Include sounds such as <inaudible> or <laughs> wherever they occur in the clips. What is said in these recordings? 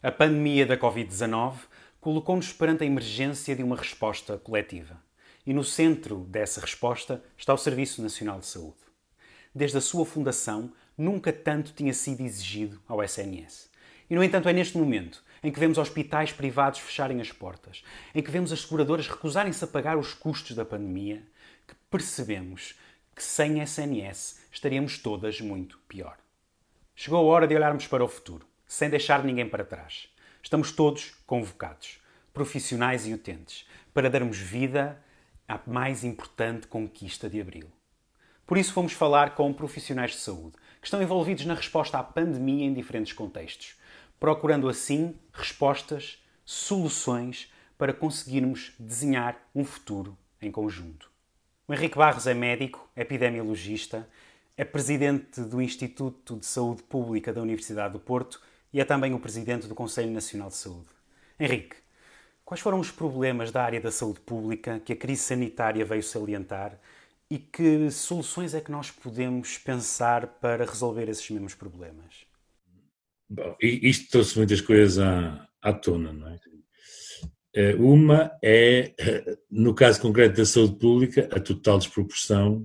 A pandemia da Covid-19 colocou-nos perante a emergência de uma resposta coletiva. E no centro dessa resposta está o Serviço Nacional de Saúde. Desde a sua fundação, nunca tanto tinha sido exigido ao SNS. E, no entanto, é neste momento em que vemos hospitais privados fecharem as portas, em que vemos as seguradoras recusarem-se a pagar os custos da pandemia, que percebemos que sem SNS estaríamos todas muito pior. Chegou a hora de olharmos para o futuro sem deixar ninguém para trás. Estamos todos convocados, profissionais e utentes, para darmos vida à mais importante conquista de abril. Por isso fomos falar com profissionais de saúde que estão envolvidos na resposta à pandemia em diferentes contextos, procurando assim respostas, soluções para conseguirmos desenhar um futuro em conjunto. O Henrique Barros é médico, epidemiologista, é presidente do Instituto de Saúde Pública da Universidade do Porto e é também o presidente do Conselho Nacional de Saúde. Henrique, quais foram os problemas da área da saúde pública que a crise sanitária veio salientar e que soluções é que nós podemos pensar para resolver esses mesmos problemas? Bom, isto trouxe muitas coisas à, à tona, não é? Eh, uma é, no caso concreto da saúde pública, a total desproporção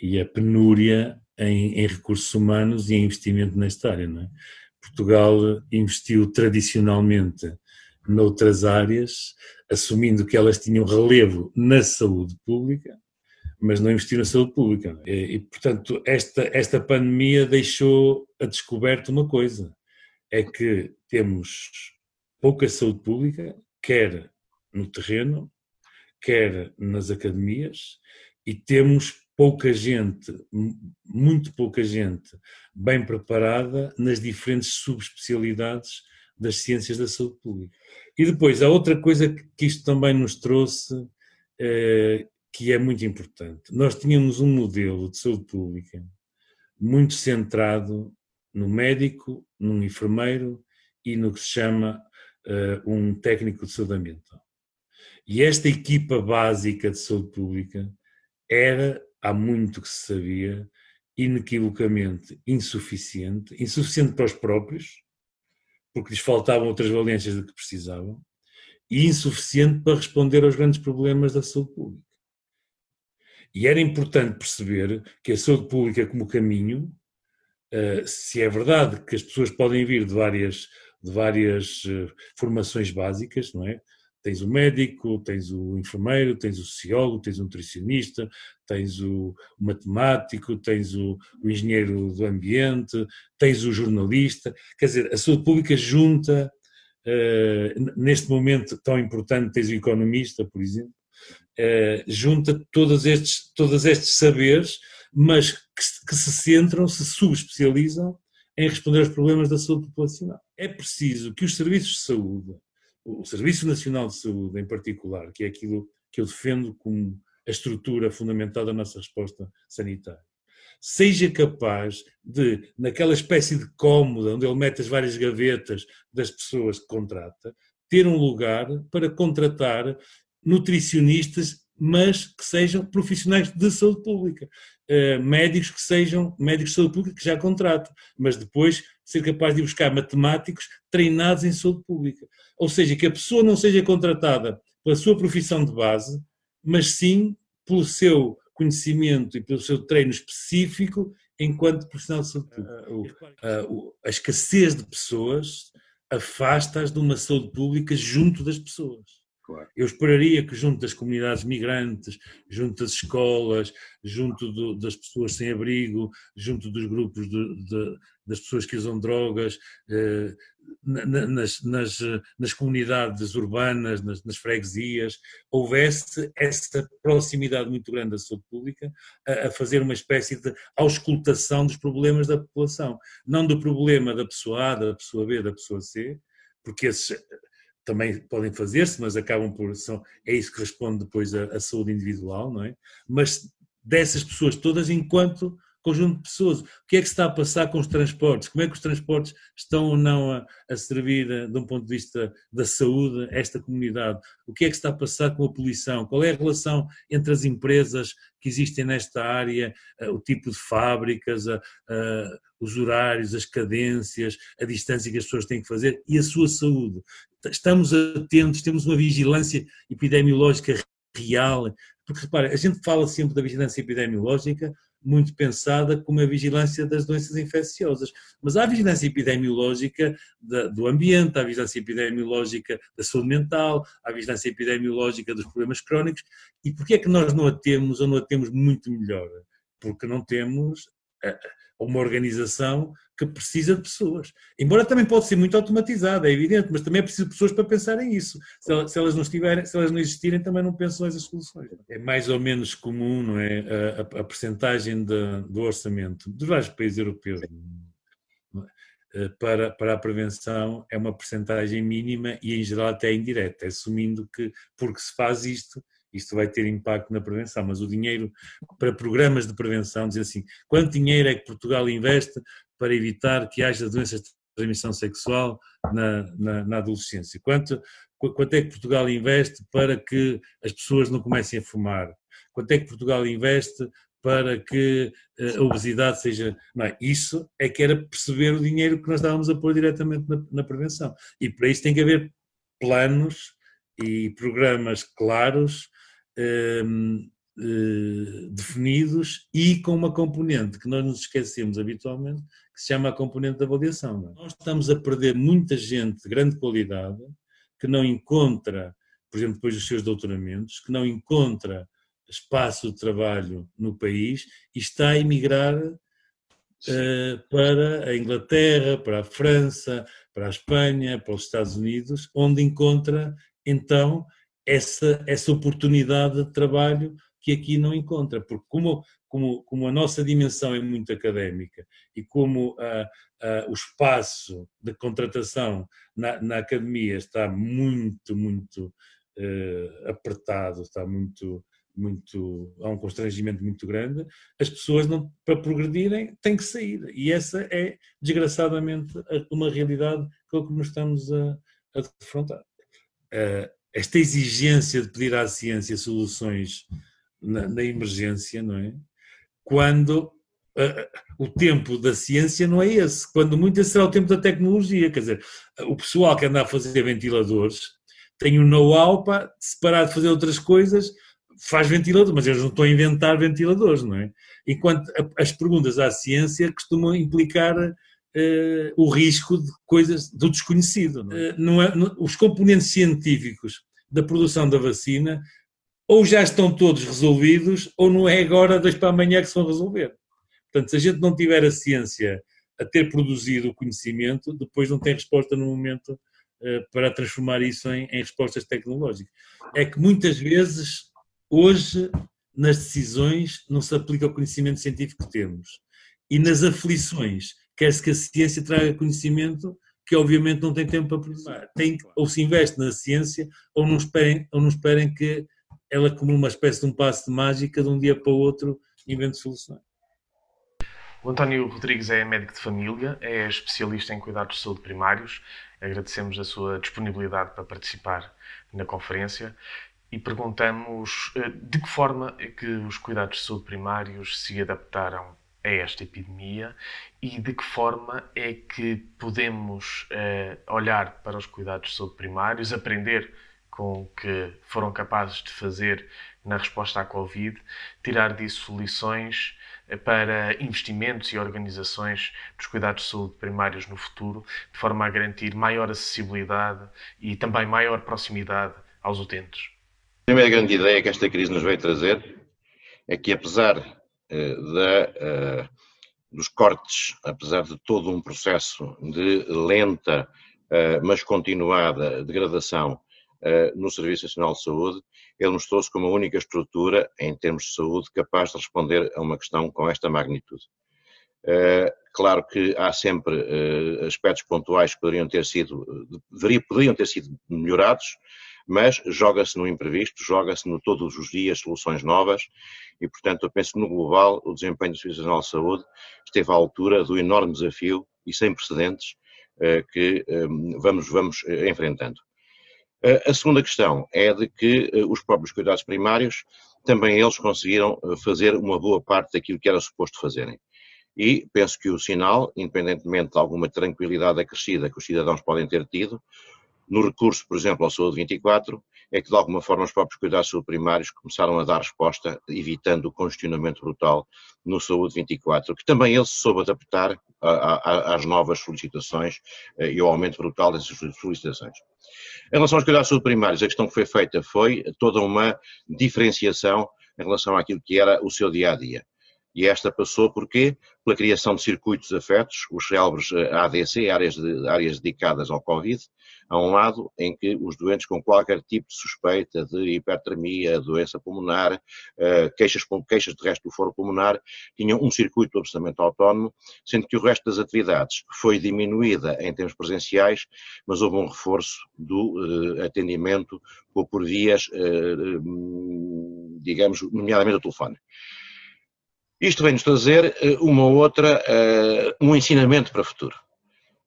e a penúria em, em recursos humanos e em investimento nesta área, não é? Portugal investiu tradicionalmente noutras áreas, assumindo que elas tinham relevo na saúde pública, mas não investiu na saúde pública. E, portanto, esta, esta pandemia deixou a descoberto uma coisa: é que temos pouca saúde pública, quer no terreno, quer nas academias, e temos pouca gente, muito pouca gente bem preparada nas diferentes subespecialidades das ciências da saúde pública. E depois, há outra coisa que isto também nos trouxe, eh, que é muito importante. Nós tínhamos um modelo de saúde pública muito centrado no médico, num enfermeiro e no que se chama eh, um técnico de saúde ambiental. E esta equipa básica de saúde pública era há muito que se sabia, inequivocamente insuficiente, insuficiente para os próprios, porque lhes faltavam outras valências do que precisavam, e insuficiente para responder aos grandes problemas da saúde pública. E era importante perceber que a saúde pública como caminho, eh, se é verdade que as pessoas podem vir de várias, de várias eh, formações básicas, não é? Tens o médico, tens o enfermeiro, tens o sociólogo, tens o nutricionista, tens o matemático, tens o, o engenheiro do ambiente, tens o jornalista. Quer dizer, a saúde pública junta, uh, neste momento tão importante, tens o economista, por exemplo, uh, junta todos estes, todos estes saberes, mas que, que se centram, se subespecializam em responder aos problemas da saúde populacional. É preciso que os serviços de saúde o Serviço Nacional de Saúde, em particular, que é aquilo que eu defendo como a estrutura fundamental da nossa resposta sanitária, seja capaz de, naquela espécie de cómoda onde ele mete as várias gavetas das pessoas que contrata, ter um lugar para contratar nutricionistas, mas que sejam profissionais de saúde pública. Uh, médicos que sejam médicos de saúde pública que já contratam, mas depois ser capaz de buscar matemáticos treinados em saúde pública. Ou seja, que a pessoa não seja contratada pela sua profissão de base, mas sim pelo seu conhecimento e pelo seu treino específico enquanto profissional de saúde pública. Ah, a escassez de pessoas afasta-as de uma saúde pública junto das pessoas. Claro. Eu esperaria que junto das comunidades migrantes, junto das escolas, junto do, das pessoas sem abrigo, junto dos grupos de, de, das pessoas que usam drogas, eh, nas, nas, nas, comunidades urbanas, nas, nas, freguesias, houvesse essa proximidade muito grande da saúde pública a, a, fazer uma espécie de auscultação dos problemas da população. Não do problema da pessoa A, da pessoa B, da pessoa C, porque esses também podem fazer-se, mas acabam por. São, é isso que responde depois à, saúde individual, não é? Mas dessas pessoas todas enquanto conjunto de pessoas. O que é que se está a passar com os transportes? Como é que os transportes estão ou não a, a servir, eh, de um ponto de vista da saúde, esta comunidade? O que é que se está a passar com a poluição? Qual é a relação entre as empresas que existem nesta área, eh, o tipo de fábricas, os horários, as cadências, a distância que as pessoas têm que fazer e a sua saúde? Estamos atentos, temos uma vigilância epidemiológica real, porque repara, a gente fala sempre da vigilância epidemiológica, muito pensada como a vigilância das doenças infecciosas. Mas há a vigilância epidemiológica do ambiente, há a vigilância epidemiológica da saúde mental, há a vigilância epidemiológica dos problemas crónicos. E porquê é que nós não a temos ou não a temos muito melhor? Porque não temos eh, uma organização que precisa de pessoas. Embora também pode ser muito automatizada, é evidente, mas também é preciso de pessoas para pensarem isso. Se elas, se elas não estiverem, se elas não existirem, também não pensam essas soluções. É mais ou menos comum, não é, a, a, a percentagem do orçamento dos vários países europeus é? para, para a prevenção é uma percentagem mínima e em geral até indireta, assumindo que porque se faz isto isto vai ter impacto na prevenção, mas o dinheiro para programas de prevenção, dizer assim, quanto dinheiro é que Portugal investe para evitar que haja doenças de transmissão sexual na, na, na adolescência? Quanto, quanto é que Portugal investe para que as pessoas não comecem a fumar? Quanto é que Portugal investe para que eh, a obesidade seja. Não é? Isso é que era perceber o dinheiro que nós estávamos a pôr diretamente na, na prevenção. E para isso tem que haver planos e programas claros Ehm, eh, definidos e com uma componente que nós nos esquecemos habitualmente, que se chama a componente da avaliação. É? Nós estamos a perder muita gente de grande qualidade que não encontra, por exemplo, depois dos seus doutoramentos, que não encontra espaço de trabalho no país e está a emigrar uh, para a Inglaterra, para a França, para a Espanha, para os Estados Unidos, onde encontra então essa, essa oportunidade de trabalho que aqui não encontra, porque como, como, como a nossa dimensão é muito académica e como o espaço de contratação na, na, academia está muito, muito uh, apertado, está muito, muito, há um constrangimento muito grande, as pessoas não, para progredirem têm que sair e essa é desgraçadamente uma realidade com a que nos estamos a, a defrontar. Uh, esta exigência de pedir à ciência soluções na, na emergência, não é? Quando uh, o tempo da ciência não é esse, quando muito esse será o tempo da tecnologia, quer dizer, o pessoal que anda a fazer ventiladores tem o um know-how para, se parar de fazer outras coisas, faz ventilador, mas eles não estão a inventar ventiladores, não é? Enquanto as perguntas à ciência costumam implicar uh, o risco de coisas do desconhecido. Não é? Uh, não é não, os componentes científicos da produção da vacina ou já estão todos resolvidos ou não é agora, dois para amanhã, que se vão resolver. Portanto, se a gente não tiver a ciência a ter produzido o conhecimento, depois não tem resposta no momento uh, para transformar isso em, em respostas tecnológicas. É que muitas vezes, hoje, nas decisões, não se aplica o conhecimento científico que temos. E nas aflições, quer-se que a ciência traga conhecimento que obviamente não tem tempo para produzir. Tem, ou se investe na ciência ou não esperem, ou não esperem que ela como uma espécie de um passo de mágica de um dia para o outro invente soluções. O António Rodrigues é médico de família, é especialista em cuidados de saúde primários. Agradecemos a sua disponibilidade para participar na conferência e perguntamos eh, de que forma é que os cuidados de saúde primários se adaptaram a esta epidemia e de que forma é que podemos uh, olhar para os cuidados de saúde primários, aprender com que foram capazes de fazer na resposta à Covid, tirar disso lições eh, para investimentos e organizações dos cuidados de saúde primários no futuro, de forma a garantir maior acessibilidade e também maior proximidade aos utentes. A primeira grande ideia que esta crise nos veio trazer é que, apesar eh, da, eh, dos cortes, apesar de todo um processo de lenta, eh, mas continuada degradação no Serviço Nacional de Saúde, ele mostrou-se como a única estrutura, em termos de saúde, capaz de responder a uma questão com esta magnitude. Claro que há sempre aspectos pontuais que poderiam ter sido, poderiam ter sido melhorados, mas joga-se no imprevisto, joga-se no todos os dias soluções novas e, portanto, eu penso que no global o desempenho do Serviço Nacional de Saúde esteve à altura do enorme desafio e sem precedentes eh, que eh, vamos, vamos eh, enfrentando. A segunda questão é de que os próprios cuidados primários também eles conseguiram fazer uma boa parte daquilo que era suposto fazerem. E penso que o sinal, independentemente de alguma tranquilidade acrescida que os cidadãos podem ter tido, no recurso, por exemplo, ao Saúde 24, é que de alguma forma os próprios cuidados primários começaram a dar resposta, evitando o congestionamento brutal no Saúde 24, que também ele se soube adaptar às novas solicitações eh, e ao aumento brutal dessas solicitações. Em relação aos cuidados primários, a questão que foi feita foi toda uma diferenciação em relação àquilo que era o seu dia a dia. E esta passou por quê? Pela criação de circuitos afetos, os célebres eh, ADC, áreas, de, áreas dedicadas ao Covid, a um lado em que os doentes com qualquer tipo de suspeita de hipertermia, doença pulmonar, eh, queixas, queixas de resto do foro pulmonar, tinham um circuito absolutamente autónomo, sendo que o resto das atividades foi diminuída em termos presenciais, mas houve um reforço do uh, atendimento por, vias, digamos, nomeadamente o telefone. Isto vem-nos trazer uma outra, um ensinamento para o futuro.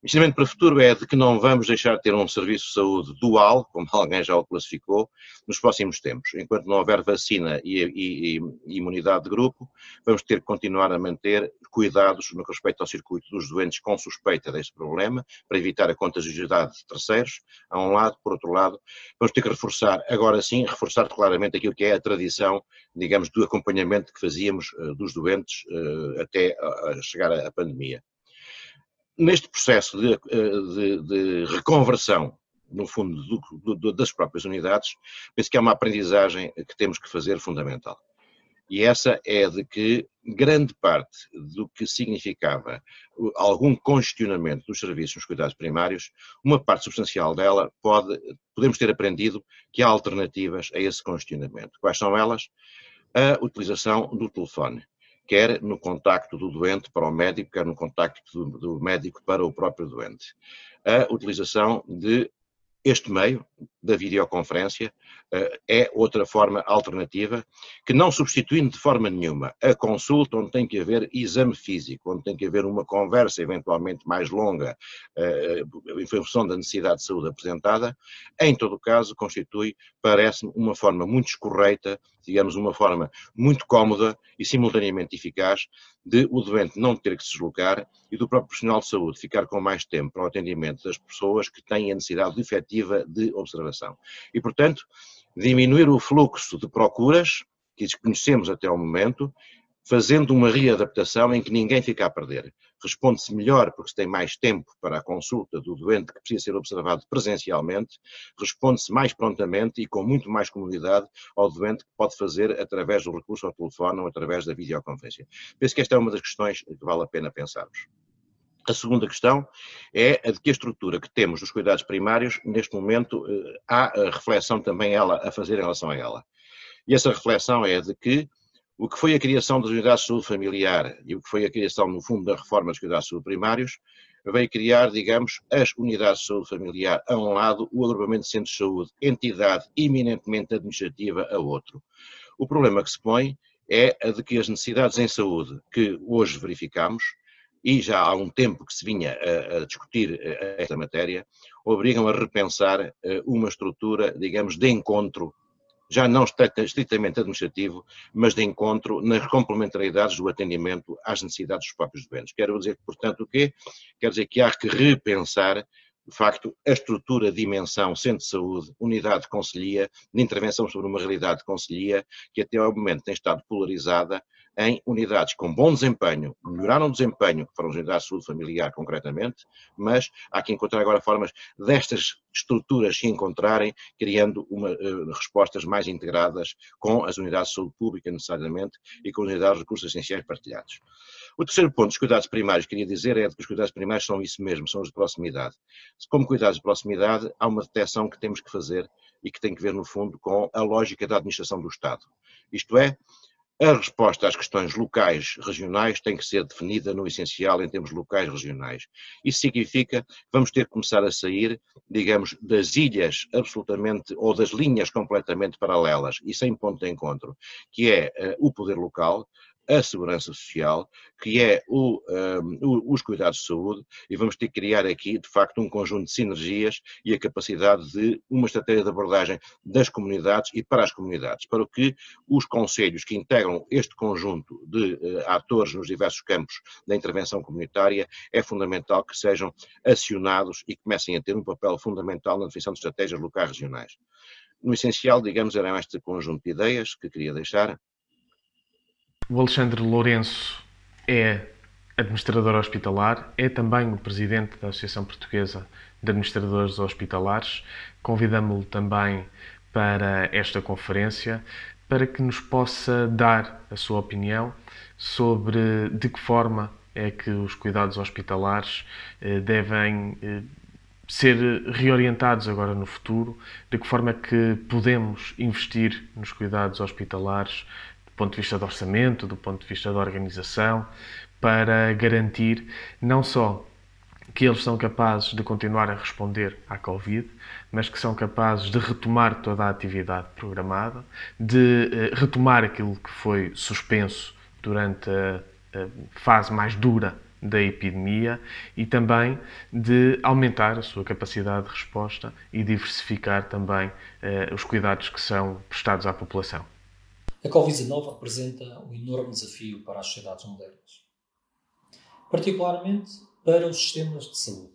O ensinamento para o futuro é de que não vamos deixar de ter um serviço de saúde dual, como <laughs> alguém já o classificou, nos próximos tempos. Enquanto não houver vacina e, e, e imunidade de grupo, vamos ter que continuar a manter cuidados no que respeita ao circuito dos doentes com suspeita deste problema, para evitar a contagiosidade de terceiros, a um lado, por outro lado, vamos ter que reforçar, agora sim, reforçar claramente aquilo que é a tradição, digamos, do acompanhamento que fazíamos uh, dos doentes uh, até chegar à pandemia neste processo de, eh, de, de reconversão, no fundo, do, do, das próprias unidades, penso que é uma aprendizagem que temos que fazer fundamental. E essa é de que grande parte do que significava algum congestionamento dos serviços nos cuidados primários, uma parte substancial dela pode, podemos ter aprendido que há alternativas a esse congestionamento. Quais são elas? A utilização do telefone quer no contacto do doente para o médico, quer no contacto do, do médico para o próprio doente. A utilização de este meio da videoconferência eh, é outra forma alternativa que não substituindo de forma nenhuma a consulta onde tem que haver exame físico, onde tem que haver uma conversa eventualmente mais longa eh, em função da necessidade de saúde apresentada, em todo caso constitui, parece-me, uma forma muito escorreita, digamos uma forma muito cómoda e simultaneamente eficaz de o doente não ter que se deslocar e do próprio profissional de saúde ficar com mais tempo para o atendimento das pessoas que têm a necessidade efetiva de observação. E, portanto, diminuir o fluxo de procuras que desconhecemos até ao momento, fazendo uma readaptação em que ninguém fica a perder. Responde-se melhor porque se tem mais tempo para a consulta do doente que precisa ser observado presencialmente, responde-se mais prontamente e com muito mais comodidade ao doente que pode fazer através do recurso ao telefone ou através da videoconferência. Penso que esta é uma das questões que vale a pena pensarmos. A segunda questão é a de que a estrutura que temos dos cuidados primários, neste momento, eh, há a reflexão também ela a fazer em relação a ela. E essa reflexão é de que o que foi a criação das unidades de saúde familiar e o que foi a criação, no fundo, da reforma dos cuidados de saúde primários, veio criar, digamos, as unidades de saúde familiar a um lado, o agrupamento de centros de saúde, entidade eminentemente administrativa a outro. O problema que se põe é a de que as necessidades em saúde que hoje verificamos, e já há um tempo que se vinha a, a discutir eh, esta matéria, obrigam a repensar eh, uma estrutura, digamos, de encontro, já não estritamente administrativo, mas de encontro nas complementaridades do atendimento às necessidades dos próprios doentes. Quero dizer, portanto, o quê? Quer dizer que há que repensar de facto, a estrutura, dimensão, centro de saúde, unidade de conselhia, de intervenção sobre uma realidade de conselhia, que até ao momento tem estado polarizada em unidades com bom desempenho, melhoraram o desempenho, que foram as unidades de saúde familiar concretamente, mas há que encontrar agora formas destas estruturas se encontrarem, criando uma, uh, respostas mais integradas com as unidades de saúde pública necessariamente e com as unidades de recursos essenciais partilhados. O terceiro ponto dos cuidados primários, queria dizer, é que os cuidados primários são isso mesmo, são os de proximidade. Como cuidados de proximidade, há uma detecção que temos que fazer e que tem que ver, no fundo, com a lógica da administração do Estado. Isto é, A resposta às questões locais, regionais, tem que ser definida no essencial em termos locais, regionais. Isso significa que vamos ter que começar a sair, digamos, das ilhas absolutamente, ou das linhas completamente paralelas e sem ponto de encontro, que é uh, o poder local, a segurança social, que é o, um, os cuidados de saúde, e vamos ter que criar aqui, de facto, um conjunto de sinergias e a capacidade de uma estratégia de abordagem das comunidades e para as comunidades, para que os conselhos que integram este conjunto de uh, atores nos diversos campos da intervenção comunitária, é fundamental que sejam acionados e comecem a ter um papel fundamental na definição de estratégias locais regionais. No essencial, digamos, eram este conjunto de ideias que queria deixar o Alexandre Lourenço é administrador hospitalar, é também o presidente da Associação Portuguesa de Administradores Hospitalares. Convidamos-lo também para esta conferência para que nos possa dar a sua opinião sobre de que forma é que os cuidados hospitalares eh, devem eh, ser reorientados agora no futuro, de que forma é que podemos investir nos cuidados hospitalares ponto de vista do orçamento, do ponto de vista da organização, para garantir não só que eles são capazes de continuar a responder à Covid, mas que são capazes de retomar toda a atividade programada, de eh, retomar aquilo que foi suspenso durante a, fase mais dura da epidemia e também de aumentar a sua capacidade de resposta e diversificar também eh, os cuidados que são prestados à população. A Covid-19 representa um enorme desafio para as sociedades modernas, particularmente para os sistemas de saúde.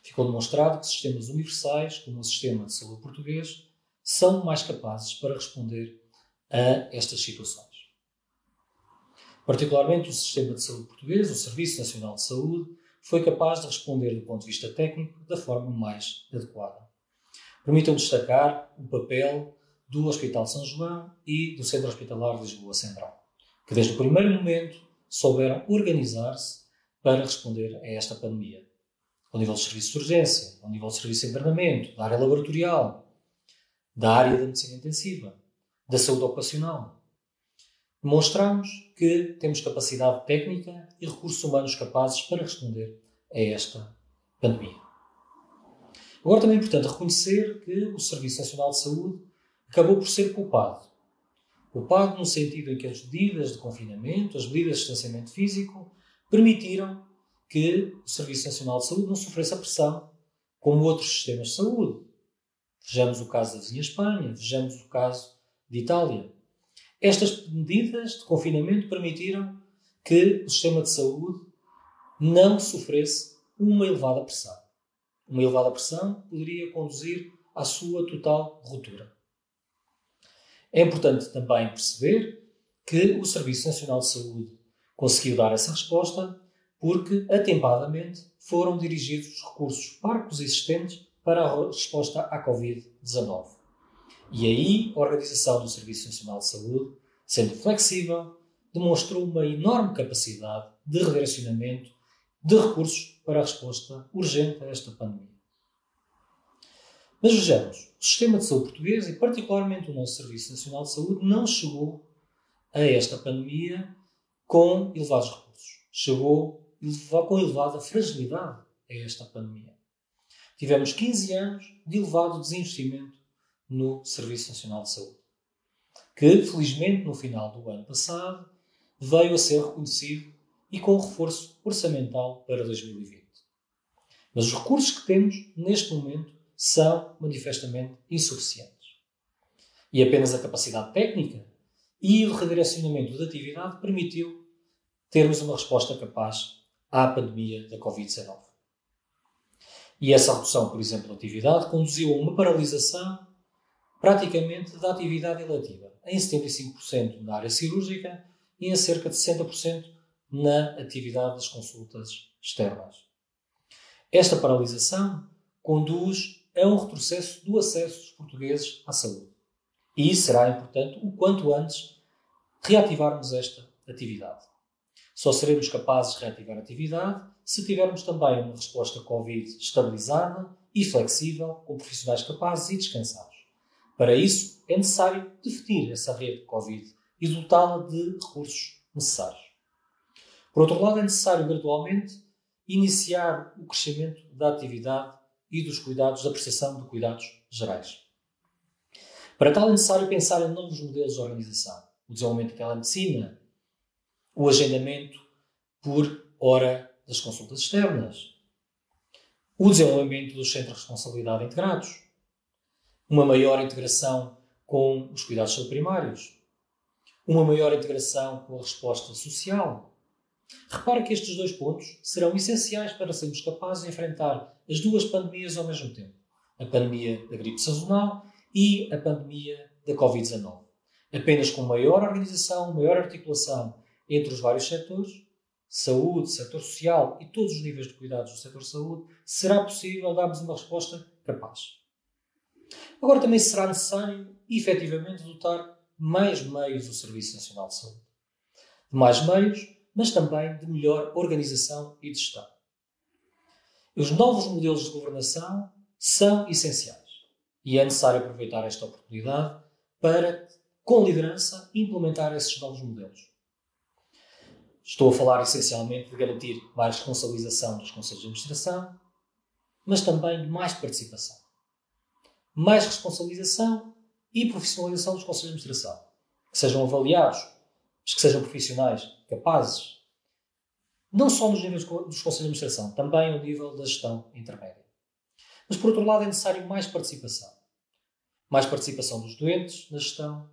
Ficou demonstrado que sistemas universais, como o sistema de saúde português, são mais capazes para responder a estas situações. Particularmente o sistema de saúde português, o Serviço Nacional de Saúde, foi capaz de responder do ponto de vista técnico da forma mais adequada. Permitam destacar o papel do Hospital São João e do Centro Hospitalar de Lisboa Central, que desde o primeiro momento souberam organizar-se para responder a esta pandemia. Ao nível de serviço de urgência, ao nível de serviço de internamento, da área laboratorial, da área da medicina intensiva, da saúde ocupacional. Demonstramos que temos capacidade técnica e recursos humanos capazes para responder a esta pandemia. Agora também é importante reconhecer que o Serviço Nacional de Saúde acabou por ser culpado. Culpado no sentido em que as medidas de confinamento, as medidas de distanciamento físico, permitiram que o Serviço Nacional de Saúde não sofresse a pressão como outros sistemas de saúde. Vejamos o caso da vizinha Espanha, vejamos o caso de Itália. Estas medidas de confinamento permitiram que o sistema de saúde não sofresse uma elevada pressão. Uma elevada pressão poderia conduzir à sua total ruptura. É importante também perceber que o Serviço Nacional de Saúde conseguiu dar essa resposta porque, atempadamente, foram dirigidos os recursos parcos existentes para a resposta à Covid-19. E aí, a Organização do Serviço Nacional de Saúde, sendo flexível, demonstrou uma enorme capacidade de redirecionamento de recursos para a resposta urgente a esta pandemia. Mas vejamos, o sistema de saúde português e particularmente o nosso Serviço Nacional de Saúde não chegou a esta pandemia com elevados recursos. Chegou com elevada fragilidade a esta pandemia. Tivemos 15 anos de elevado desinvestimento no Serviço Nacional de Saúde, que felizmente no final do ano passado veio a ser reconhecido e com reforço orçamental para 2020. Mas os recursos que temos neste momento são manifestamente insuficientes. E apenas a capacidade técnica e o redirecionamento da atividade permitiu termos uma resposta capaz à pandemia da Covid-19. E essa redução, por exemplo, da atividade conduziu a uma paralisação praticamente da atividade eletiva, em 75% na área cirúrgica e em cerca de 60% na atividade das consultas externas. Esta paralisação conduz é um retrocesso do acesso dos portugueses à saúde. E será importante, o quanto antes, reativarmos esta atividade. Só seremos capazes de reativar a atividade se tivermos também uma resposta Covid estabilizada e flexível, com profissionais capazes e descansados. Para isso, é necessário definir essa rede Covid e dotá-la de recursos necessários. Por outro lado, é necessário gradualmente iniciar o crescimento da atividade e dos cuidados, da prestação de cuidados gerais. Para tal é necessário pensar em novos modelos de organização, o desenvolvimento da telemedicina, o agendamento por hora das consultas externas, o desenvolvimento dos centros de responsabilidade integrados, uma maior integração com os cuidados primários, uma maior integração com a resposta social. Repare que estes dois pontos serão essenciais para sermos capazes de enfrentar as duas pandemias ao mesmo tempo: a pandemia da gripe sazonal e a pandemia da Covid-19. Apenas com maior organização, maior articulação entre os vários setores, saúde, setor social e todos os níveis de cuidados do setor saúde, será possível darmos uma resposta capaz. Agora também será necessário, efetivamente, dotar mais meios do Serviço Nacional de Saúde. De mais meios, mas também de melhor organização e gestão. Os novos modelos de governação são essenciais e é necessário aproveitar esta oportunidade para, com liderança, implementar esses novos modelos. Estou a falar essencialmente de garantir mais responsabilização dos conselhos de administração, mas também de mais participação. Mais responsabilização e profissionalização dos conselhos de administração. Que sejam avaliados, mas que sejam profissionais capazes, não só nos níveis dos conselhos de administração, também ao nível da gestão intermédia. Mas, por outro lado, é necessário mais participação. Mais participação dos doentes na gestão,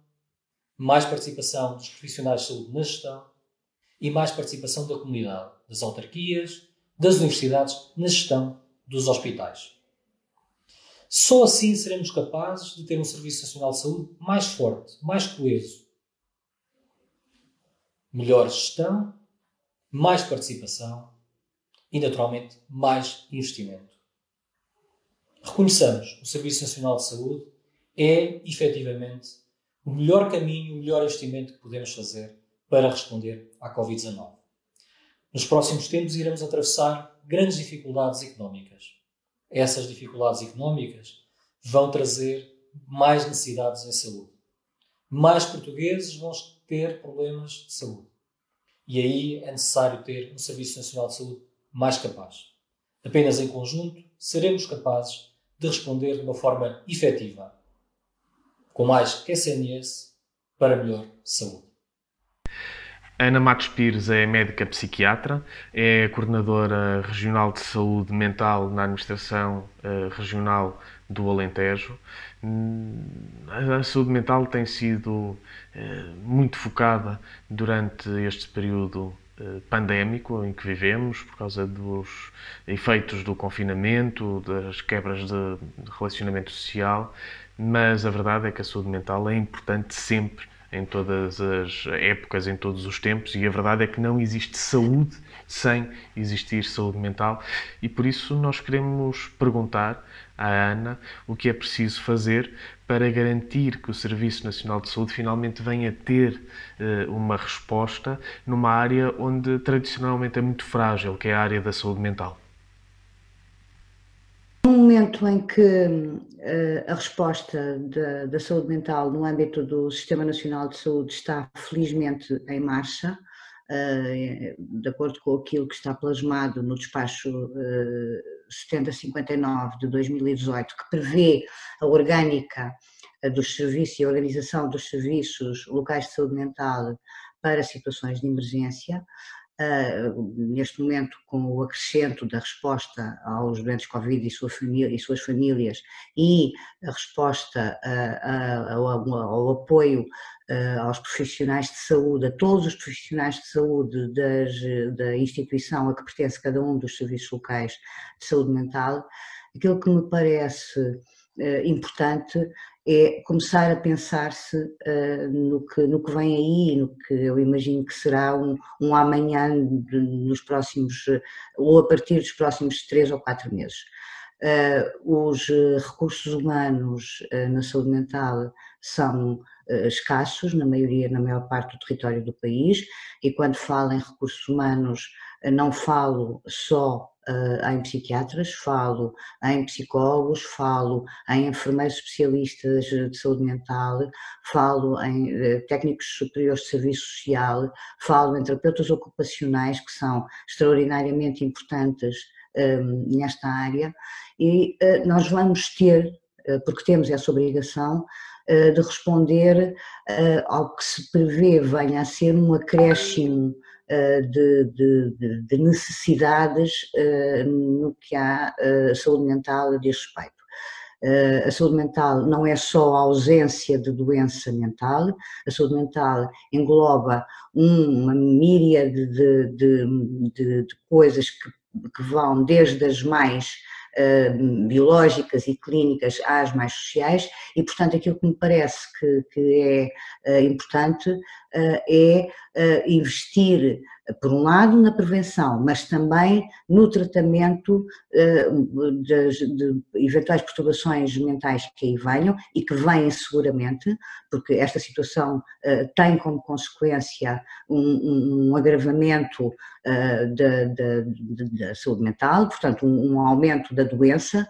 mais participação dos profissionais de saúde na gestão, e mais participação da comunidade, das autarquias, das universidades na gestão dos hospitais. Só assim seremos capazes de ter um Serviço Nacional de Saúde mais forte, mais coeso. Melhor gestão, mais participação e, naturalmente, mais investimento. Reconheçamos o Serviço Nacional de Saúde é, efetivamente, o melhor caminho, o melhor investimento que podemos fazer para responder à Covid-19. Nos próximos tempos iremos atravessar grandes dificuldades económicas. Essas dificuldades económicas vão trazer mais necessidades em saúde. Mais portugueses vão ter problemas de saúde. E aí é necessário ter um Serviço Nacional de Saúde mais capaz. Apenas em conjunto seremos capazes de responder de uma forma efetiva, com mais SNS para melhor saúde. Ana Matos Pires é médica psiquiatra, é coordenadora regional de saúde mental na administração uh, regional do Alentejo. Hum, a saúde mental tem sido uh, muito focada durante este período uh, pandémico em que vivemos, por causa dos efeitos do confinamento, das quebras de relacionamento social, mas a verdade é que a saúde mental é importante sempre em todas as épocas, em todos os tempos, e a verdade é que não existe saúde sem existir saúde mental, e por isso nós queremos perguntar à Ana o que é preciso fazer para garantir que o Serviço Nacional de Saúde finalmente venha ter uh, uma resposta numa área onde tradicionalmente é muito frágil, que é a área da saúde mental. Momento em que uh, a resposta da, da, saúde mental no âmbito do Sistema Nacional de Saúde está felizmente em marcha, uh, de acordo com aquilo que está plasmado no despacho 7059 de 2018, que prevê a orgânica dos serviços e a organização dos serviços locais de saúde mental para situações de emergência. Uh, neste momento, com o acrescento da resposta aos doentes Covid e, sua família, e suas famílias e a resposta uh, ao, ao, apoio uh, aos profissionais de saúde, a todos os profissionais de saúde das, da instituição a que pertence cada um dos serviços locais de saúde mental, aquilo que me parece importante é começar a pensar-se uh, no, que, no que vem aí, no que eu imagino que será um, um amanhã de, nos próximos, ou a partir dos próximos três ou quatro meses. Uh, os recursos humanos uh, na saúde mental são escassos, na maioria, na maior parte do território do país, e quando falo em recursos humanos, não falo só uh, em psiquiatras, falo em psicólogos, falo em enfermeiros especialistas de saúde mental, falo em uh, técnicos superiores de serviço social, falo em terapeutas ocupacionais que são extraordinariamente importantes um, nesta área. E uh, nós vamos ter, porque temos essa obrigação, de responder ao que se prevê venha a ser um acréscimo eh, de, de, de, necessidades eh, no que há a saúde mental diz respeito. Eh, a saúde mental não é só a ausência de doença mental, a saúde mental engloba uma míriade de, de, de, de coisas que, que, vão desde as mais biológicas e clínicas às mais sociais, e portanto aquilo que me parece que, que é uh, importante uh, é investir por um lado, na prevenção, mas também no tratamento uh, de eventuais perturbações mentais que aí venham e que vêm seguramente, porque esta situação uh, tem como consequência um, um agravamento uh, da, da, saúde mental, portanto, um, um aumento da doença,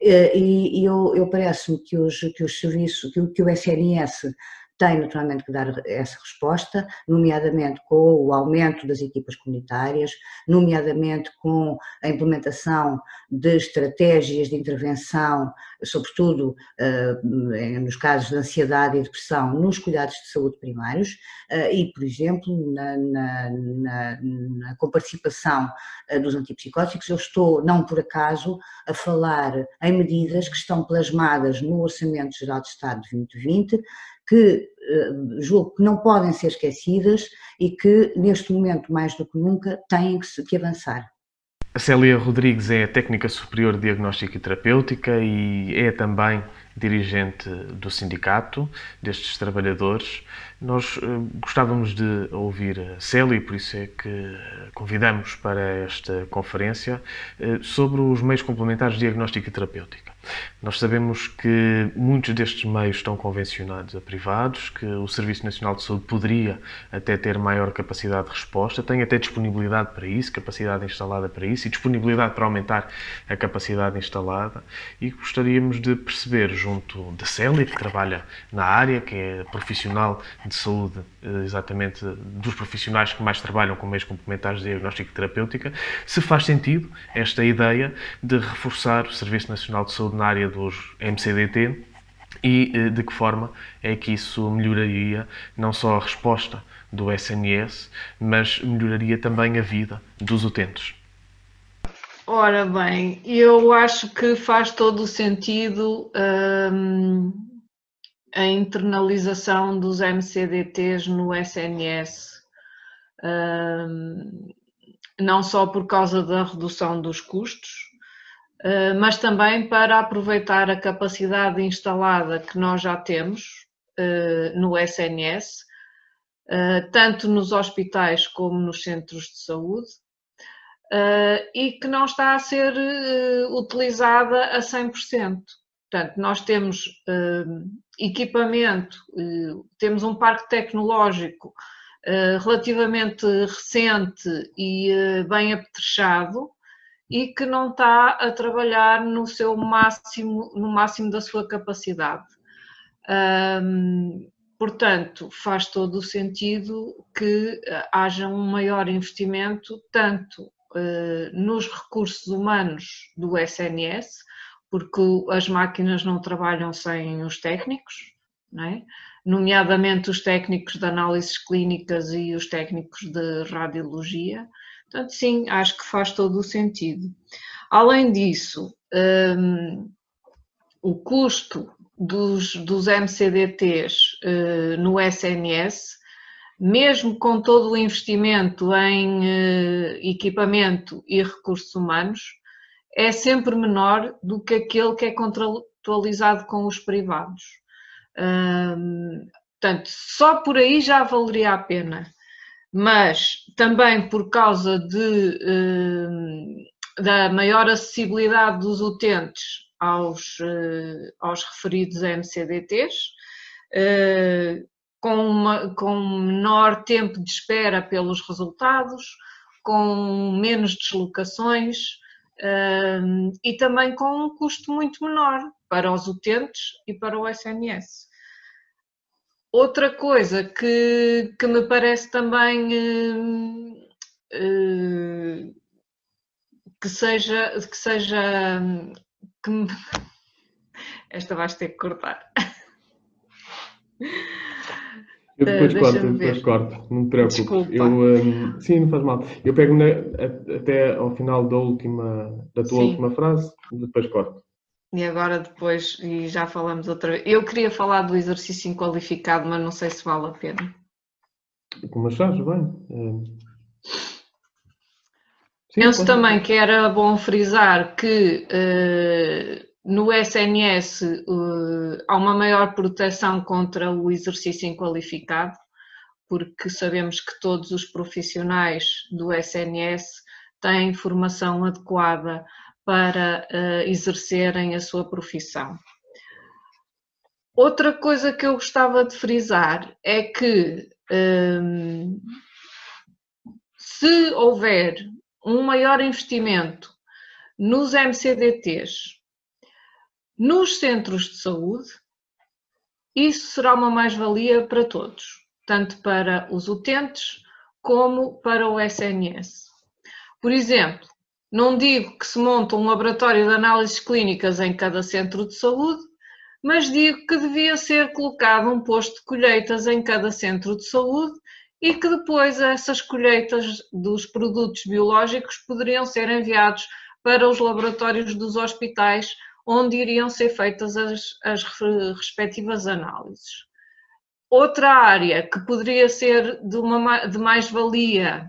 e, e eu, eu parece-me que os, que os serviços, que, que o SNS tem naturalmente que dar essa resposta, nomeadamente com o aumento das equipas comunitárias, nomeadamente com a implementação de estratégias de intervenção, sobretudo eh, nos casos de ansiedade e depressão, nos cuidados de saúde primários eh, e, por exemplo, na, na, na, na com participação eh, dos antipsicóticos. Eu estou, não por acaso, a falar em medidas que estão plasmadas no Orçamento Geral de Estado de 2020 que uh, julgo que não podem ser esquecidas e que neste momento, mais do que nunca, têm que, avançar. A Célia Rodrigues é técnica superior de diagnóstico e terapêutica e é também dirigente do sindicato destes trabalhadores. Nós uh, gostávamos de ouvir a Célia, por isso é que convidamos para esta conferência, uh, sobre os meios complementares de diagnóstico e terapêutica. Nós sabemos que muitos destes meios estão convencionados a privados, que o Serviço Nacional de Saúde poderia até ter maior capacidade de resposta, tem até disponibilidade para isso, capacidade instalada para isso e disponibilidade para aumentar a capacidade instalada. E gostaríamos de perceber, junto da Célia, que trabalha na área, que é profissional de saúde, eh, exatamente dos profissionais que mais trabalham com meios complementares de diagnóstico e terapêutica, se faz sentido esta ideia de reforçar o Serviço Nacional de Saúde na área dos MCDT e eh, de que forma é que isso melhoraria não só a resposta do SNS, mas melhoraria também a vida dos utentes. Ora bem, eu acho que faz todo o sentido hum, a internalização dos MCDTs no SNS, hum, não só por causa da redução dos custos, eh, mas também para aproveitar a capacidade instalada que nós já temos eh, no SNS, tanto nos hospitais como nos centros de saúde, e que não está a ser utilizada a 100%. Portanto, nós temos equipamento, temos um parque tecnológico relativamente recente e bem apetrechado, e que não está a trabalhar no seu máximo, no máximo da sua capacidade. portanto, faz todo o sentido que eh, haja um maior investimento tanto nos recursos humanos do SNS, porque as máquinas não trabalham sem os técnicos, é? nomeadamente os técnicos de análises clínicas e os técnicos de radiologia, Portanto, sim, acho que faz todo o sentido. Além disso, um, o custo dos, dos MCDTs uh, eh, no SNS, mesmo com todo o investimento em uh, equipamento e recursos humanos, é sempre menor do que aquele que é contratualizado com os privados. Um, portanto, só por aí já valeria a pena mas também por causa de, eh, da maior acessibilidade dos utentes aos, eh, aos referidos MCDTs, eh, com, uma, com menor tempo de espera pelos resultados, com menos deslocações, um, e também com um custo muito menor para os utentes e para o SNS. Outra coisa que, que me parece também uh, uh, que seja que seja que me... <laughs> esta vais ter que cortar. Eu depois uh, corto, eu depois corto, não te preocupes. Desculpa. Eu, um, sim, não faz mal. Eu pego na, até ao final da última, da tua sim. última frase, depois corto. E agora depois, e já falamos outra vez. Eu queria falar do exercício inqualificado, mas não sei se vale a pena. Como achares, bem. Um... Sim, Penso também que era bom frisar que uh, no SNS uh, há uma maior proteção contra o exercício inqualificado, porque sabemos que todos os profissionais do SNS têm formação adequada para uh, exercerem a sua profissão. Outra coisa que eu gostava de frisar é que um, se houver um maior investimento nos MCDTs nos centros de saúde, isso será uma mais-valia para todos, tanto para os utentes como para o SNS. Por exemplo, não digo que se monte um laboratório de análises clínicas em cada centro de saúde, mas digo que devia ser colocado um posto de colheitas em cada centro de saúde e que depois essas colheitas dos produtos biológicos poderiam ser enviados para os laboratórios dos hospitais onde iriam ser feitas as, as respectivas análises. Outra área que poderia ser de, uma, de mais-valia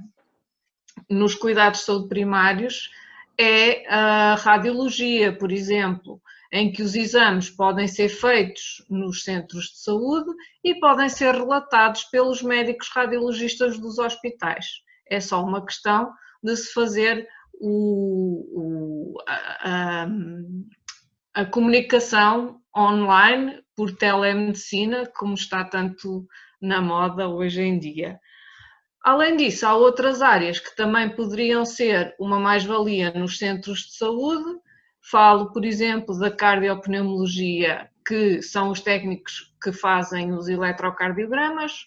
nos cuidados de saúde primários é a radiologia, por exemplo, em que os exames podem ser feitos nos centros de saúde e podem ser relatados pelos médicos radiologistas dos hospitais. É só uma questão de se fazer o, o, a, a comunicação online por telemedicina, como está tanto na moda hoje em dia. Além disso, há outras áreas que também poderiam ser uma mais-valia nos centros de saúde. Falo, por exemplo, da cardiopneumologia, que são os técnicos que fazem os eletrocardiogramas.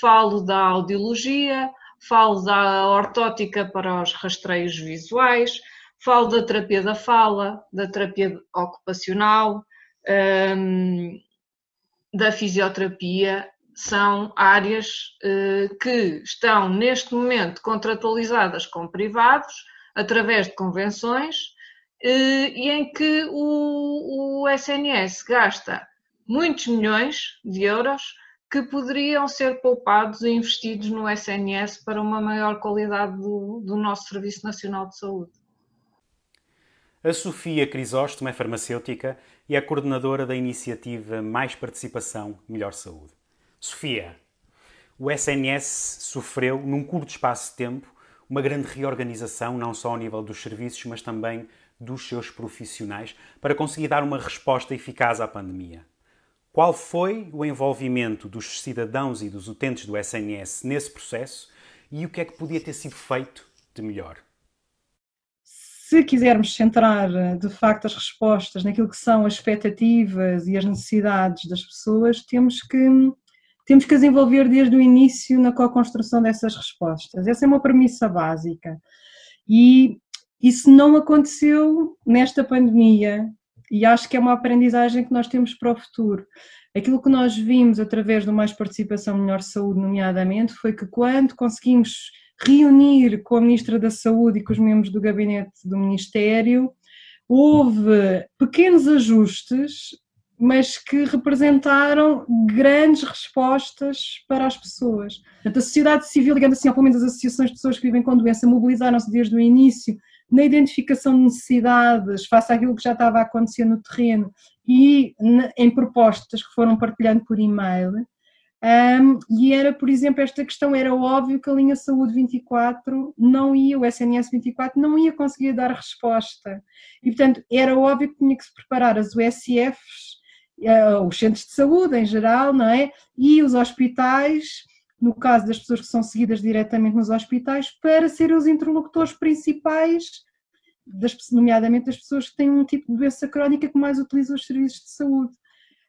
Falo da audiologia, falo da ortótica para os rastreios visuais, Falo da terapia da fala, da terapia ocupacional, um, da fisioterapia, são áreas uh, que estão neste momento contratualizadas com privados através de convenções uh, e em que o, o SNS gasta muitos milhões de euros que poderiam ser poupados e investidos no SNS para uma maior qualidade do, do nosso Serviço Nacional de Saúde. A Sofia Crisóstomo é farmacêutica e é coordenadora da iniciativa Mais Participação, Melhor Saúde. Sofia, o SNS sofreu, num curto espaço de tempo, uma grande reorganização, não só ao nível dos serviços, mas também dos seus profissionais, para conseguir dar uma resposta eficaz à pandemia. Qual foi o envolvimento dos cidadãos e dos utentes do SNS nesse processo e o que é que podia ter sido feito de melhor? Se quisermos centrar eh, de facto as respostas naquilo que são as expectativas e as necessidades das pessoas, temos que, temos que as envolver desde o início na co-construção dessas respostas. Essa é uma premissa básica. E isso não aconteceu nesta pandemia, e acho que é uma aprendizagem que nós temos para o futuro. Aquilo que nós vimos através do Mais Participação Melhor Saúde, nomeadamente, foi que quando conseguimos reunir com a Ministra da Saúde e com os membros do gabinete do Ministério. Houve pequenos ajustes, mas que representaram grandes respostas para as pessoas. Portanto, a sociedade civil, digamos assim, ou pelo menos as associações de pessoas que vivem com doença, mobilizaram-se desde o início na identificação de necessidades, face àquilo que já estava a acontecer no terreno e em propostas que foram partilhando por e-mail. Um, e era, por exemplo, esta questão, era óbvio que a linha Saúde 24 não ia, o SNS 24 não ia conseguir dar resposta. E, portanto, era óbvio que tinha que se preparar as USFs, uh, ah, os centros de saúde em geral, não é? E os hospitais, no caso das pessoas que são seguidas diretamente nos hospitais, para serem os interlocutores principais das, nomeadamente das pessoas que têm um tipo de doença crónica que mais utilizam os serviços de saúde.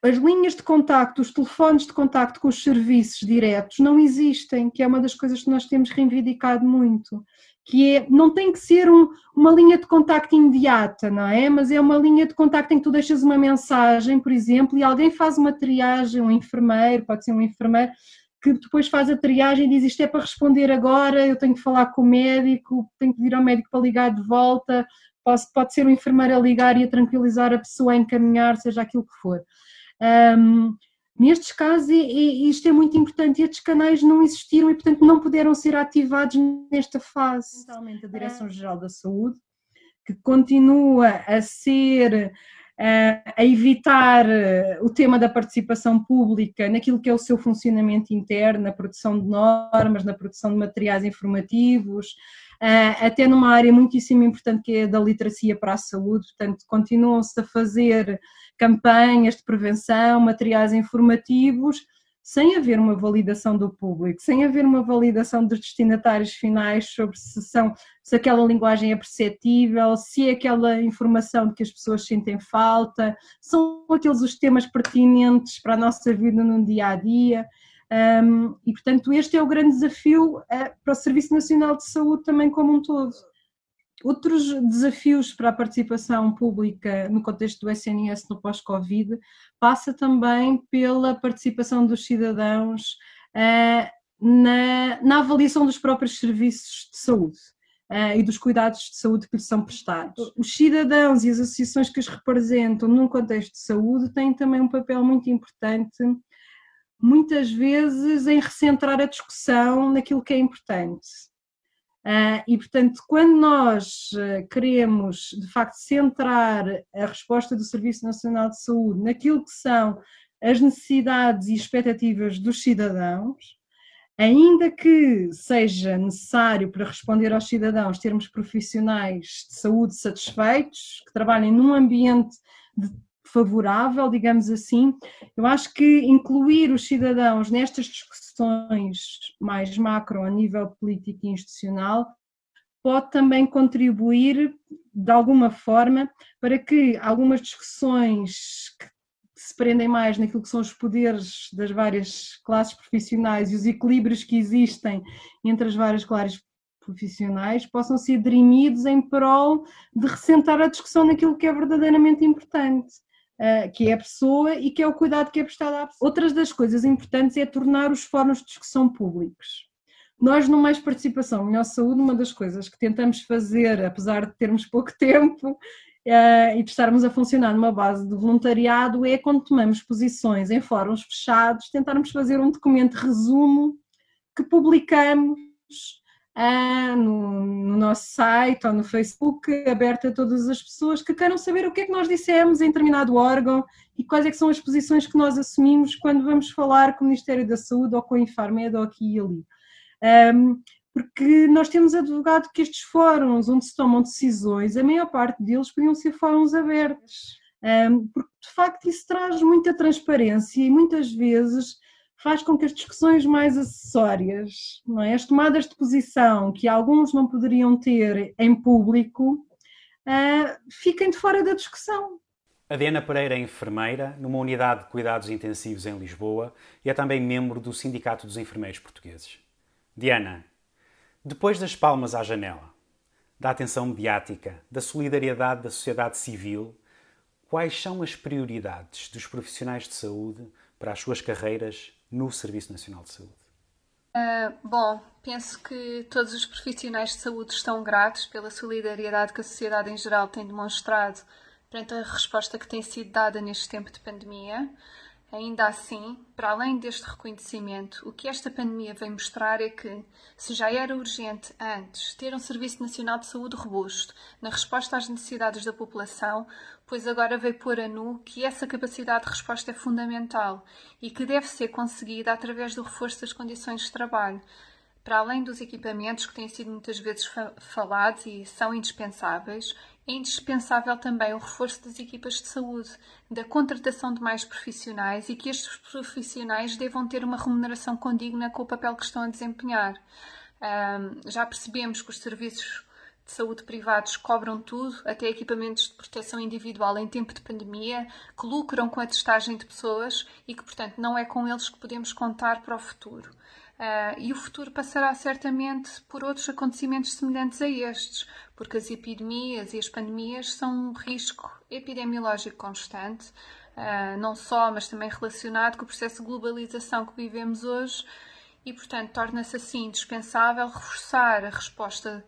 As linhas de contacto, os telefones de contacto com os serviços diretos não existem, que é uma das coisas que nós temos reivindicado muito, que é, não tem que ser um, uma linha de contacto imediata, não é? Mas é uma linha de contacto em que tu deixas uma mensagem, por exemplo, e alguém faz uma triagem, um enfermeiro, pode ser um enfermeiro, que depois faz a triagem e diz isto é para responder agora, eu tenho que falar com o médico, tenho que pedir ao médico para ligar de volta, pode, pode ser o enfermeiro a ligar e a tranquilizar a pessoa, a encaminhar, seja aquilo que for. Um, nestes casos, e, e isto é muito importante, estes canais não existiram e, portanto, não puderam ser ativados nesta fase. A Direção-Geral da Saúde, que continua a ser a evitar eh, o tema da participação pública naquilo que é o seu funcionamento interno, na produção de normas, na produção de materiais informativos, até numa área muitíssimo importante que é da literacia para a saúde, portanto, continuam-se a fazer campanhas de prevenção, materiais informativos, sem haver uma validação do público, sem haver uma validação dos destinatários finais sobre se, são, se aquela linguagem é perceptível, se é aquela informação de que as pessoas sentem falta, são aqueles os temas pertinentes para a nossa vida no dia a dia. Um, e, portanto, este é o grande desafio uh, para o Serviço Nacional de Saúde também como um todo. Outros desafios para a participação pública no contexto do SNS no pós-Covid passa também pela participação dos cidadãos uh, na, na, avaliação dos próprios serviços de saúde. Uh, e dos cuidados de saúde que lhes são prestados. Os cidadãos e as associações que os representam num contexto de saúde têm também um papel muito importante, muitas vezes em recentrar a discussão naquilo que é importante. Uh, e, portanto, quando nós uh, queremos, de facto, centrar a resposta do Serviço Nacional de Saúde naquilo que são as necessidades e expectativas dos cidadãos, ainda que seja necessário para responder aos cidadãos termos profissionais de saúde satisfeitos, que trabalhem num ambiente de favorável, digamos assim. Eu acho que incluir os cidadãos nestas discussões mais macro a nível político e institucional pode também contribuir de alguma forma para que algumas discussões que se prendem mais naquilo que são os poderes das várias classes profissionais e os equilíbrios que existem entre as várias classes profissionais possam ser dirimidos em prol de ressentar a discussão naquilo que é verdadeiramente importante. Uh, que é a pessoa e que é o cuidado que é prestado à pessoa. Outras das coisas importantes é tornar os fóruns de discussão públicos. Nós, no Mais Participação, Melhor Saúde, uma das coisas que tentamos fazer, apesar de termos pouco <laughs> tempo uh, e de estarmos a funcionar numa base de voluntariado, é quando tomamos posições em fóruns fechados, tentarmos fazer um documento resumo que publicamos no, no, nosso site ou no Facebook, aberto a todas as pessoas que queiram saber o que é que nós dissemos em determinado órgão e quais é são as posições que nós assumimos quando vamos falar com o Ministério da Saúde ou com a Infarmed ou aqui e ali. Um, porque nós temos advogado que estes fóruns onde se tomam decisões, a maior parte deles podiam ser fóruns abertos, porque de facto isso traz muita transparência e muitas vezes faz com que as discussões mais acessórias, não é? as tomadas de posição que alguns não poderiam ter em público, uh, fiquem de fora da discussão. A Diana Pereira é enfermeira numa unidade de cuidados intensivos em Lisboa e é também membro do Sindicato dos Enfermeiros Portugueses. Diana, depois das palmas à janela, da atenção mediática, da solidariedade da sociedade civil, quais são as prioridades dos profissionais de saúde para as suas carreiras no Serviço Nacional de Saúde? Uh, bom, penso que todos os profissionais de saúde estão gratos pela solidariedade que a sociedade em geral tem demonstrado perante a resposta que tem sido dada neste tempo de pandemia. Ainda assim, para além deste reconhecimento, o que esta pandemia vem mostrar é que, se já era urgente antes ter um Serviço Nacional de Saúde robusto na resposta às necessidades da população, pois agora veio pôr a nu que essa capacidade de resposta é fundamental e que deve ser conseguida através do reforço das condições de trabalho. Para além dos equipamentos que têm sido muitas vezes falados e são indispensáveis, é indispensável também o reforço das equipas de saúde, da contratação de mais profissionais e que estes profissionais devam ter uma remuneração condigna com o papel que estão a desempenhar. Um, já percebemos que os serviços de saúde privados cobram tudo, até equipamentos de proteção individual em tempo de pandemia, que lucram com a testagem de pessoas e que, portanto, não é com eles que podemos contar para o futuro. Uh, e o futuro passará certamente por outros acontecimentos semelhantes a estes, porque as epidemias e as pandemias são um risco epidemiológico constante, uh, não só, mas também relacionado com o processo de globalização que vivemos hoje, e, portanto, torna-se assim indispensável reforçar a resposta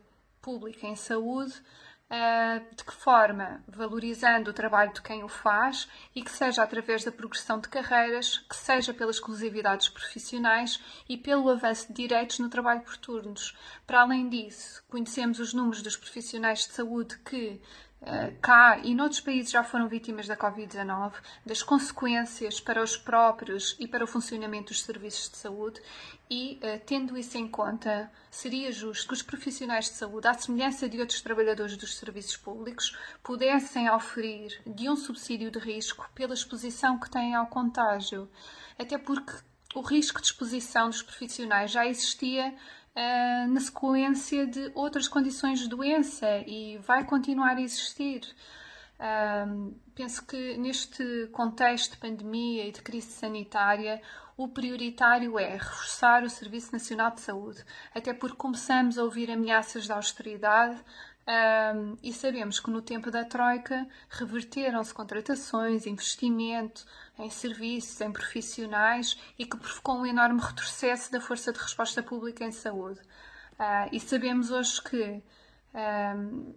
pública em saúde Uh, de que forma? Valorizando o trabalho de quem o faz e que seja através da progressão de carreiras, que seja pela exclusividade dos profissionais e pelo avanço de direitos no trabalho por turnos. Para além disso, conhecemos os números dos profissionais de saúde que Uh, cá e noutros países já foram vítimas da Covid-19, das consequências para os próprios e para o funcionamento dos serviços de saúde e, uh, tendo isso em conta, seria justo que os profissionais de saúde, à semelhança de outros trabalhadores dos serviços públicos, pudessem oferir de um subsídio de risco pela exposição que têm ao contágio. Até porque o risco de exposição dos profissionais já existia uh, na sequência de outras condições de doença e vai continuar a existir. Uh, penso que neste contexto de pandemia e de crise sanitária, o prioritário é reforçar o Serviço Nacional de Saúde, até porque começamos a ouvir ameaças de austeridade um, e sabemos que no tempo da Troika reverteram-se contratações, investimento em serviços, em profissionais e que provocou um enorme retrocesso da força de resposta pública em saúde. Uh, e sabemos hoje que, um,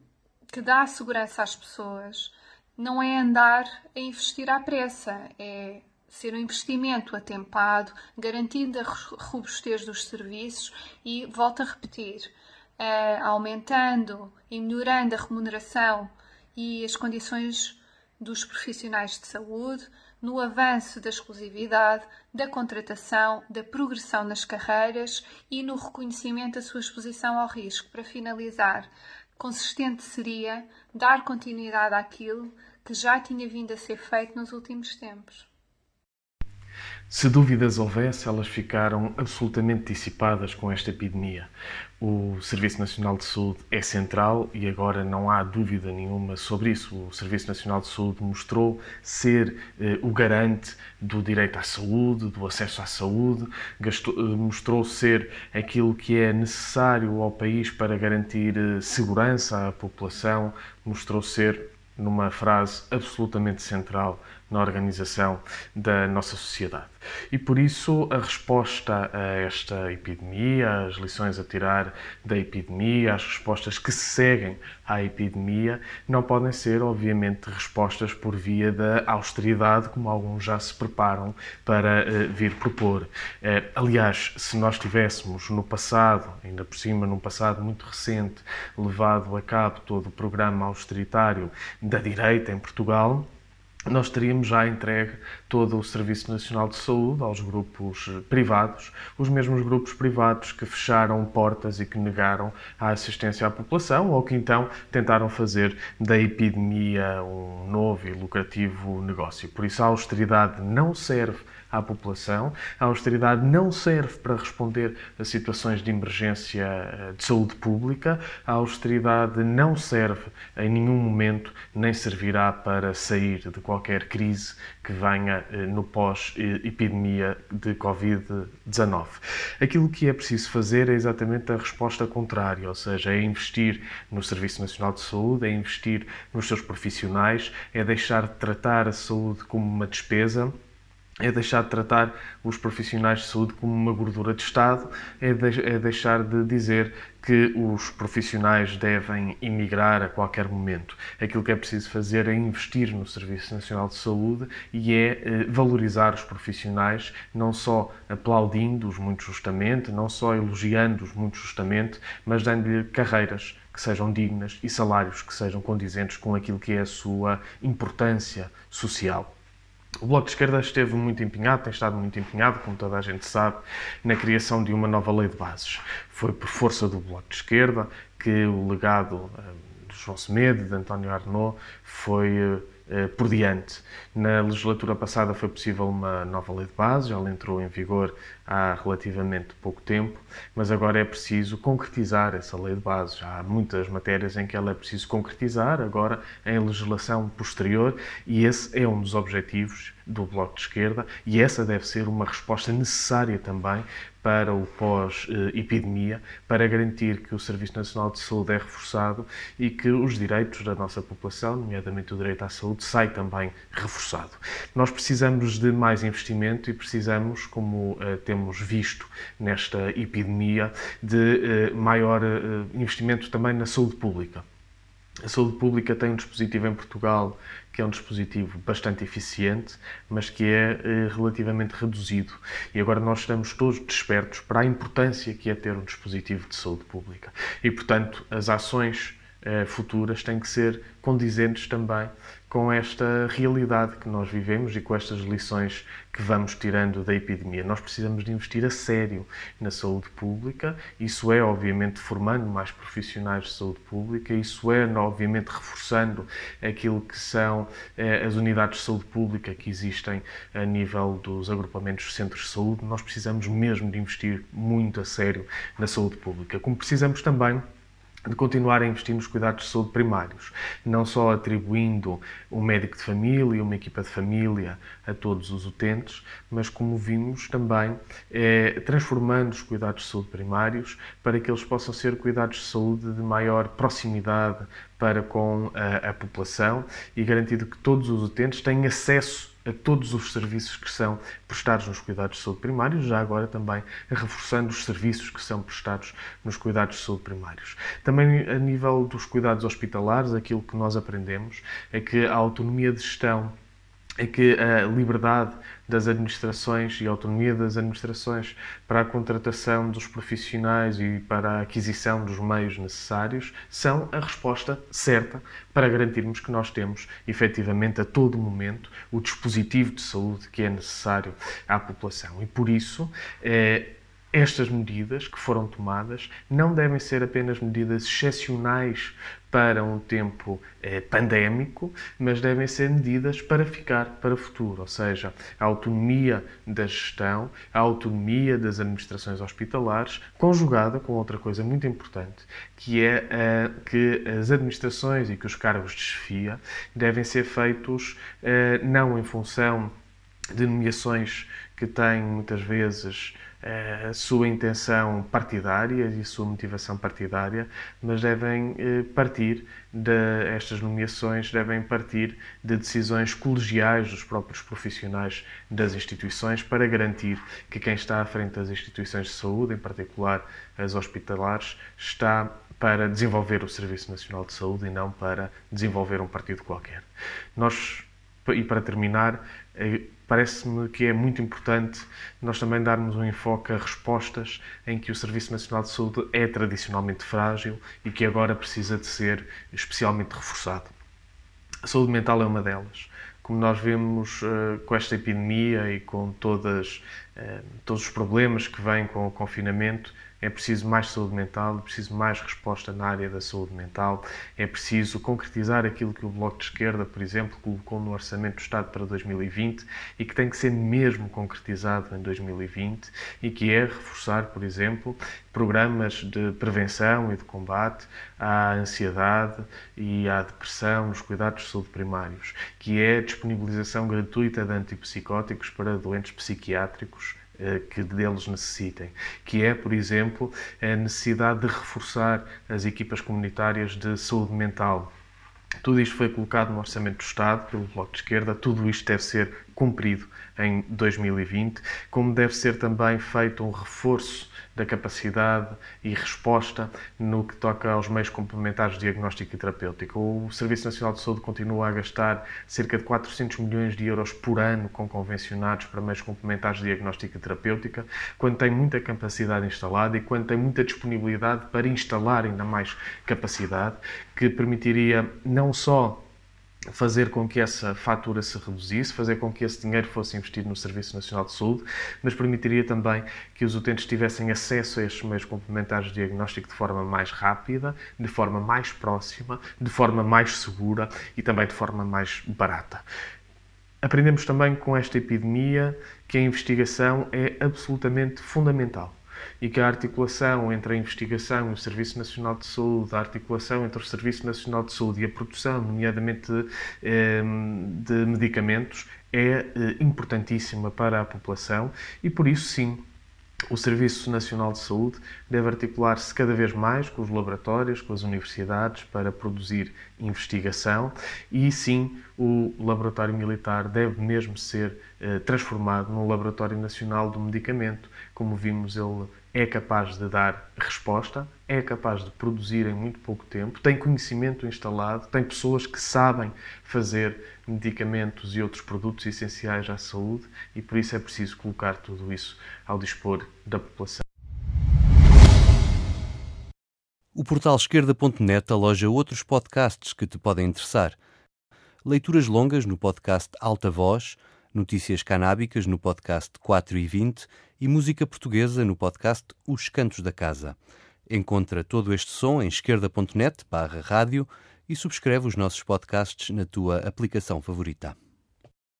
que dar segurança às pessoas não é andar a investir à pressa, é ser um investimento atempado, garantindo a robustez dos serviços e, volto a repetir, uh, aumentando e melhorando a remuneração e as condições dos profissionais de saúde, no avanço da exclusividade, da contratação, da progressão nas carreiras e no reconhecimento da sua exposição ao risco. Para finalizar, consistente seria dar continuidade àquilo que já tinha vindo a ser feito nos últimos tempos. Se dúvidas houvesse, elas ficaram absolutamente dissipadas com esta epidemia. O Serviço Nacional de Saúde é central e agora não há dúvida nenhuma sobre isso. O Serviço Nacional de Saúde mostrou ser eh, o garante do direito à saúde, do acesso à saúde, gastou, eh, mostrou ser aquilo que é necessário ao país para garantir eh, segurança à população, mostrou ser, numa frase absolutamente central, na organização da nossa sociedade. E por isso a resposta a esta epidemia, as lições a tirar da epidemia, as respostas que seguem à epidemia, não podem ser, obviamente, respostas por via da austeridade, como alguns já se preparam para uh, vir propor. Uh, aliás, se nós tivéssemos no passado, ainda por cima num passado muito recente, levado a cabo todo o programa austeritário da direita em Portugal, nós teríamos já entregue todo o Serviço Nacional de Saúde aos grupos privados, os mesmos grupos privados que fecharam portas e que negaram a assistência à população ou que então tentaram fazer da epidemia um novo e lucrativo negócio. Por isso, a austeridade não serve à população. A austeridade não serve para responder a situações de emergência eh, de saúde pública. A austeridade não serve em nenhum momento, nem servirá para sair de qualquer crise que venha eh, no pós-epidemia de Covid-19. Aquilo que é preciso fazer é exatamente a resposta contrária, ou seja, é investir no Serviço Nacional de Saúde, é investir nos seus profissionais, é deixar de tratar a saúde como uma despesa é deixar de tratar os profissionais de saúde como uma gordura de Estado, é, de, é deixar de dizer que os profissionais devem emigrar a qualquer momento. Aquilo que é preciso fazer é investir no Serviço Nacional de Saúde e é eh, valorizar os profissionais, não só aplaudindo-os muito justamente, não só elogiando-os muito justamente, mas dando-lhe carreiras que sejam dignas e salários que sejam condizentes com aquilo que é a sua importância social. O Bloco de Esquerda esteve muito empenhado, tem estado muito empenhado, como toda a gente sabe, na criação de uma nova lei de bases. Foi por força do Bloco de Esquerda que o legado eh, de João Semedo de António Arnaud foi eh, por diante. Na legislatura passada foi possível uma nova lei de base, ela entrou em vigor há relativamente pouco tempo, mas agora é preciso concretizar essa lei de base. Já há muitas matérias em que ela é preciso concretizar, agora em legislação posterior, e esse é um dos objetivos do Bloco de Esquerda, e essa deve ser uma resposta necessária também para o pós-epidemia, para garantir que o Serviço Nacional de Saúde é reforçado e que os direitos da nossa população, nomeadamente o direito à saúde, sai também reforçado. Nós precisamos de mais investimento e precisamos, como uh, temos visto nesta epidemia, de uh, maior uh, investimento também na saúde pública. A saúde pública tem um dispositivo em Portugal que é um dispositivo bastante eficiente, mas que é eh, relativamente reduzido. E agora nós estamos todos despertos para a importância que é ter um dispositivo de saúde pública. E, portanto, as ações eh, futuras têm que ser condizentes também com esta realidade que nós vivemos e com estas lições que vamos tirando da epidemia. Nós precisamos de investir a sério na saúde pública, isso é, obviamente, formando mais profissionais de saúde pública, isso é, obviamente, reforçando aquilo que são eh, as unidades de saúde pública que existem a nível dos agrupamentos de centros de saúde. Nós precisamos mesmo de investir muito a sério na saúde pública, como precisamos também de continuar a investir nos cuidados de saúde primários, não só atribuindo um médico de família, uma equipa de família a todos os utentes, mas como vimos também é, transformando os cuidados de saúde primários para que eles possam ser cuidados de saúde de maior proximidade para com a, a população e garantindo que todos os utentes têm acesso a todos os serviços que são prestados nos cuidados de saúde primários, já agora também reforçando os serviços que são prestados nos cuidados de saúde primários. Também a nível dos cuidados hospitalares, aquilo que nós aprendemos é que a autonomia de gestão é que a liberdade das administrações e autonomia das administrações para a contratação dos profissionais e para a aquisição dos meios necessários são a resposta certa para garantirmos que nós temos, efetivamente, a todo momento, o dispositivo de saúde que é necessário à população. E por isso, é, estas medidas que foram tomadas não devem ser apenas medidas excepcionais para um tempo eh, pandémico, mas devem ser medidas para ficar para o futuro, ou seja, a autonomia da gestão, a autonomia das administrações hospitalares, conjugada com outra coisa muito importante, que é eh, que as administrações e que os cargos de chefia devem ser feitos eh, não em função de nomeações que têm muitas vezes a sua intenção partidária e a sua motivação partidária, mas devem eh, partir de estas nomeações devem partir de decisões colegiais dos próprios profissionais das instituições para garantir que quem está à frente das instituições de saúde, em particular as hospitalares, está para desenvolver o Serviço Nacional de Saúde e não para desenvolver um partido qualquer. Nós, e para terminar, eh, parece-me que é muito importante nós também darmos um enfoque a respostas em que o Serviço Nacional de Saúde é tradicionalmente frágil e que agora precisa de ser especialmente reforçado. A saúde mental é uma delas. Como nós vemos uh, com esta epidemia e com todas, uh, todos os problemas que vêm com o confinamento, é preciso mais saúde mental, é preciso mais resposta na área da saúde mental, é preciso concretizar aquilo que o Bloco de Esquerda, por exemplo, colocou no Orçamento do Estado para 2020 e que tem que ser mesmo concretizado em 2020 e que é reforçar, por exemplo, programas de prevenção e de combate à ansiedade e à depressão nos cuidados de saúde primários, que é a disponibilização gratuita de antipsicóticos para doentes psiquiátricos que deles necessitem, que é, por exemplo, a necessidade de reforçar as equipas comunitárias de saúde mental. Tudo isto foi colocado no Orçamento do Estado pelo Bloco de Esquerda, tudo isto deve ser cumprido em 2020, como deve ser também feito um reforço da capacidade e resposta no que toca aos meios complementares de diagnóstico e terapêutico. O Serviço Nacional de Saúde continua a gastar cerca de 400 milhões de euros por ano com convencionados para meios complementares de diagnóstico e terapêutica, quando tem muita capacidade instalada e quando tem muita disponibilidade para instalar ainda mais capacidade, que permitiria não só fazer com que essa fatura se reduzisse, fazer com que esse dinheiro fosse investido no Serviço Nacional de Saúde, mas permitiria também que os utentes tivessem acesso a estes meios complementares de diagnóstico de forma mais rápida, de forma mais próxima, de forma mais segura e também de forma mais barata. Aprendemos também com esta epidemia que a investigação é absolutamente fundamental e que a articulação entre a investigação e o Serviço Nacional de Saúde, a articulação entre o Serviço Nacional de Saúde e a produção, nomeadamente de, ehm, de medicamentos, é eh, importantíssima para a população e por isso sim o Serviço Nacional de Saúde deve articular-se cada vez mais com os laboratórios, com as universidades, para produzir investigação e, sim, o Laboratório Militar deve mesmo ser eh, transformado num Laboratório Nacional do Medicamento. Como vimos, ele é capaz de dar resposta, é capaz de produzir em muito pouco tempo, tem conhecimento instalado, tem pessoas que sabem fazer medicamentos e outros produtos essenciais à saúde e por isso é preciso colocar tudo isso ao dispor da população. O portal esquerda.net aloja outros podcasts que te podem interessar. Leituras longas no podcast Alta Voz, notícias canábicas no podcast 4 e 20 e música portuguesa no podcast Os Cantos da Casa. Encontra todo este som em esquerda.net barra rádio e subscreve os nossos podcasts na tua aplicação favorita.